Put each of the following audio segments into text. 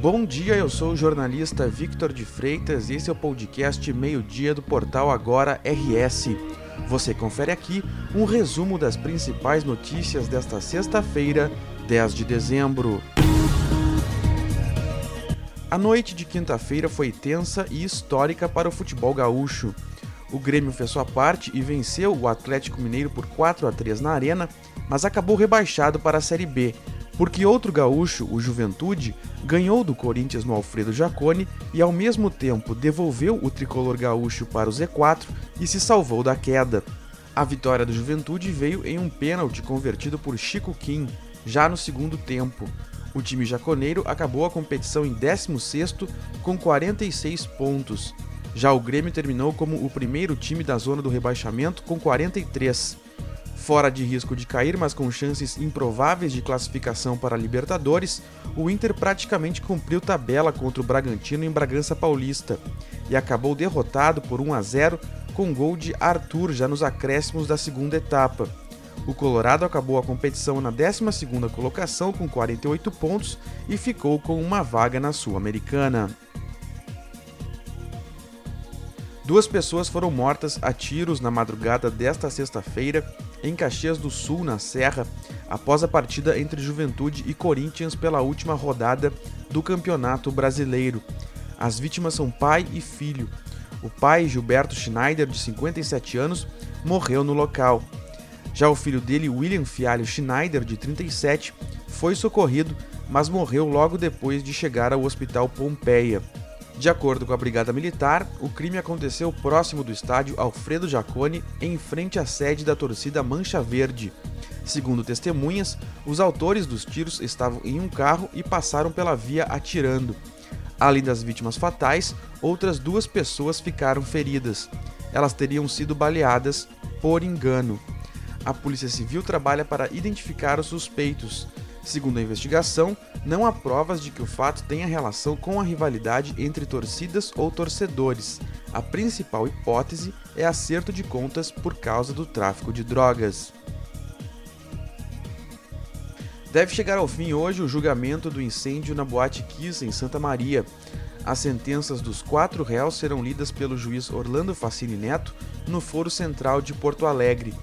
Bom dia, eu sou o jornalista Victor de Freitas e esse é o podcast Meio-Dia do portal Agora RS. Você confere aqui um resumo das principais notícias desta sexta-feira, 10 de dezembro. A noite de quinta-feira foi tensa e histórica para o futebol gaúcho. O Grêmio fez sua parte e venceu o Atlético Mineiro por 4 a 3 na Arena, mas acabou rebaixado para a Série B, porque outro gaúcho, o Juventude, ganhou do Corinthians no Alfredo Jacone e ao mesmo tempo devolveu o tricolor gaúcho para o Z4 e se salvou da queda. A vitória do Juventude veio em um pênalti convertido por Chico Kim, já no segundo tempo. O time jaconeiro acabou a competição em 16º com 46 pontos. Já o Grêmio terminou como o primeiro time da zona do rebaixamento com 43. Fora de risco de cair, mas com chances improváveis de classificação para a Libertadores, o Inter praticamente cumpriu tabela contra o Bragantino em Bragança Paulista e acabou derrotado por 1 a 0 com gol de Arthur já nos acréscimos da segunda etapa. O Colorado acabou a competição na 12ª colocação com 48 pontos e ficou com uma vaga na Sul-Americana. Duas pessoas foram mortas a tiros na madrugada desta sexta-feira em Caxias do Sul, na Serra, após a partida entre Juventude e Corinthians pela última rodada do Campeonato Brasileiro. As vítimas são pai e filho. O pai, Gilberto Schneider, de 57 anos, morreu no local. Já o filho dele, William Fialho Schneider, de 37, foi socorrido, mas morreu logo depois de chegar ao Hospital Pompeia. De acordo com a Brigada Militar, o crime aconteceu próximo do estádio Alfredo Jacone, em frente à sede da torcida Mancha Verde. Segundo testemunhas, os autores dos tiros estavam em um carro e passaram pela via atirando. Além das vítimas fatais, outras duas pessoas ficaram feridas. Elas teriam sido baleadas por engano. A Polícia Civil trabalha para identificar os suspeitos. Segundo a investigação, não há provas de que o fato tenha relação com a rivalidade entre torcidas ou torcedores. A principal hipótese é acerto de contas por causa do tráfico de drogas. Deve chegar ao fim hoje o julgamento do incêndio na Boate Kiss, em Santa Maria. As sentenças dos quatro réus serão lidas pelo juiz Orlando Facini Neto no Foro Central de Porto Alegre.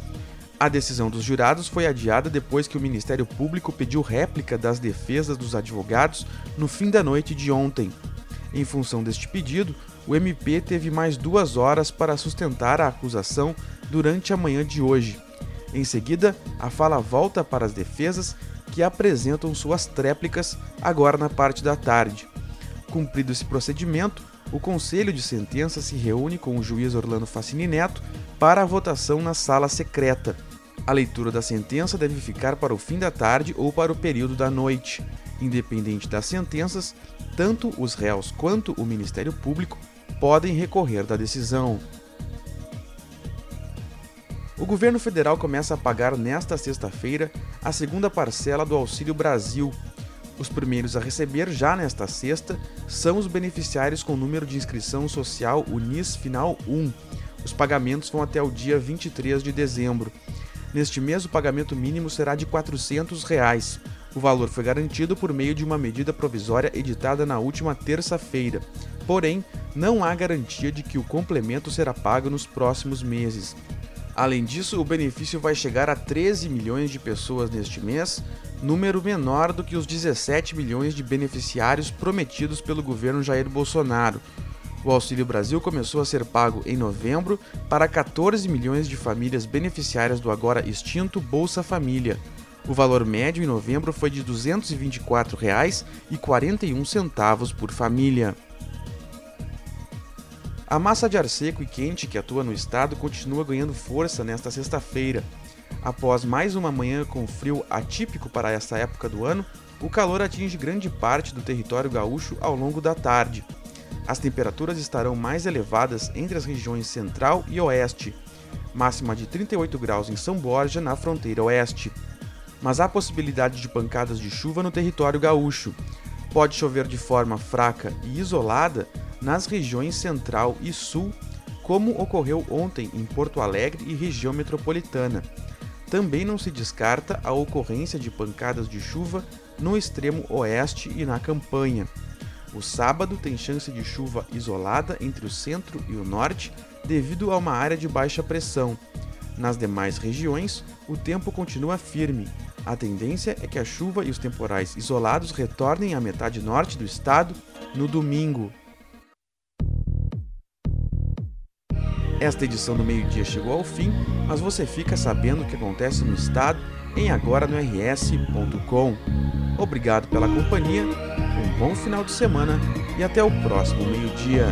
A decisão dos jurados foi adiada depois que o Ministério Público pediu réplica das defesas dos advogados no fim da noite de ontem. Em função deste pedido, o MP teve mais duas horas para sustentar a acusação durante a manhã de hoje. Em seguida, a fala volta para as defesas, que apresentam suas tréplicas agora na parte da tarde. Cumprido esse procedimento, o Conselho de Sentença se reúne com o juiz Orlando Facini Neto para a votação na sala secreta. A leitura da sentença deve ficar para o fim da tarde ou para o período da noite. Independente das sentenças, tanto os réus quanto o Ministério Público podem recorrer da decisão. O governo federal começa a pagar nesta sexta-feira a segunda parcela do Auxílio Brasil. Os primeiros a receber já nesta sexta são os beneficiários com número de inscrição social UNIS Final 1. Os pagamentos vão até o dia 23 de dezembro. Neste mês, o pagamento mínimo será de 400 reais. O valor foi garantido por meio de uma medida provisória editada na última terça-feira. Porém, não há garantia de que o complemento será pago nos próximos meses. Além disso, o benefício vai chegar a 13 milhões de pessoas neste mês, número menor do que os 17 milhões de beneficiários prometidos pelo governo Jair Bolsonaro. O Auxílio Brasil começou a ser pago em novembro para 14 milhões de famílias beneficiárias do agora extinto Bolsa Família. O valor médio em novembro foi de R$ 224,41 por família. A massa de ar seco e quente que atua no estado continua ganhando força nesta sexta-feira. Após mais uma manhã com frio atípico para esta época do ano, o calor atinge grande parte do território gaúcho ao longo da tarde. As temperaturas estarão mais elevadas entre as regiões central e oeste, máxima de 38 graus em São Borja, na fronteira oeste. Mas há possibilidade de pancadas de chuva no território gaúcho. Pode chover de forma fraca e isolada nas regiões central e sul, como ocorreu ontem em Porto Alegre e região metropolitana. Também não se descarta a ocorrência de pancadas de chuva no extremo oeste e na campanha. O sábado tem chance de chuva isolada entre o centro e o norte, devido a uma área de baixa pressão. Nas demais regiões, o tempo continua firme. A tendência é que a chuva e os temporais isolados retornem à metade norte do estado no domingo. Esta edição do meio-dia chegou ao fim, mas você fica sabendo o que acontece no estado em agora no rs.com. Obrigado pela companhia, um bom final de semana e até o próximo meio-dia.